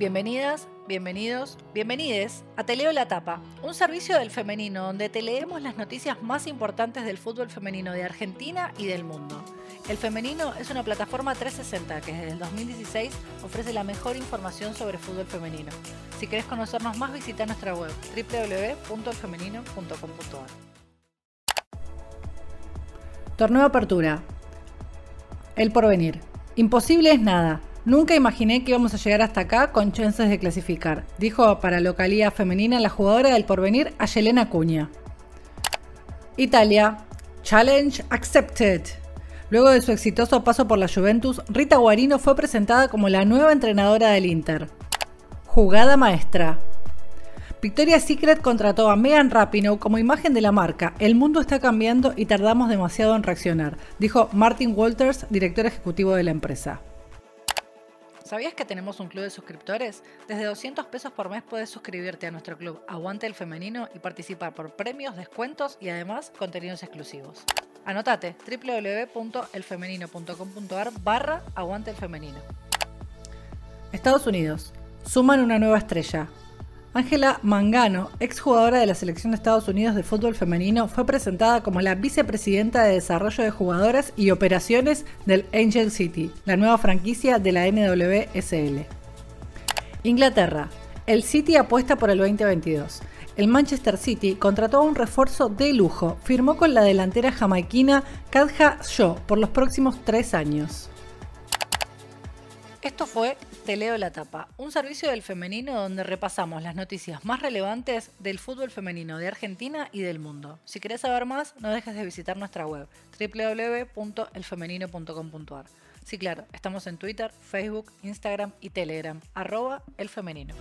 Bienvenidas, bienvenidos, bienvenides a Te Leo la Tapa, un servicio del femenino donde te leemos las noticias más importantes del fútbol femenino de Argentina y del mundo. El Femenino es una plataforma 360 que desde el 2016 ofrece la mejor información sobre fútbol femenino. Si querés conocernos más, visita nuestra web www.elfemenino.com.ar. Torneo Apertura. El porvenir. Imposible es nada. Nunca imaginé que íbamos a llegar hasta acá con chances de clasificar, dijo para localía femenina la jugadora del porvenir Ayelena Cuña. Italia. Challenge accepted. Luego de su exitoso paso por la Juventus, Rita Guarino fue presentada como la nueva entrenadora del Inter. Jugada maestra. Victoria's Secret contrató a Megan Rapinoe como imagen de la marca. El mundo está cambiando y tardamos demasiado en reaccionar, dijo Martin Walters, director ejecutivo de la empresa. ¿Sabías que tenemos un club de suscriptores? Desde 200 pesos por mes puedes suscribirte a nuestro club Aguante el Femenino y participar por premios, descuentos y además contenidos exclusivos. Anotate www.elfemenino.com.ar barra Aguante el Femenino. Estados Unidos. Suman una nueva estrella. Ángela Mangano, exjugadora de la selección de Estados Unidos de fútbol femenino, fue presentada como la vicepresidenta de desarrollo de jugadoras y operaciones del Angel City, la nueva franquicia de la NWSL. Inglaterra. El City apuesta por el 2022. El Manchester City contrató un refuerzo de lujo. Firmó con la delantera jamaiquina Kadja Shaw por los próximos tres años. Esto fue Te leo la tapa, un servicio del femenino donde repasamos las noticias más relevantes del fútbol femenino de Argentina y del mundo. Si querés saber más, no dejes de visitar nuestra web www.elfemenino.com.ar. Sí, claro, estamos en Twitter, Facebook, Instagram y Telegram, arroba elfemenino.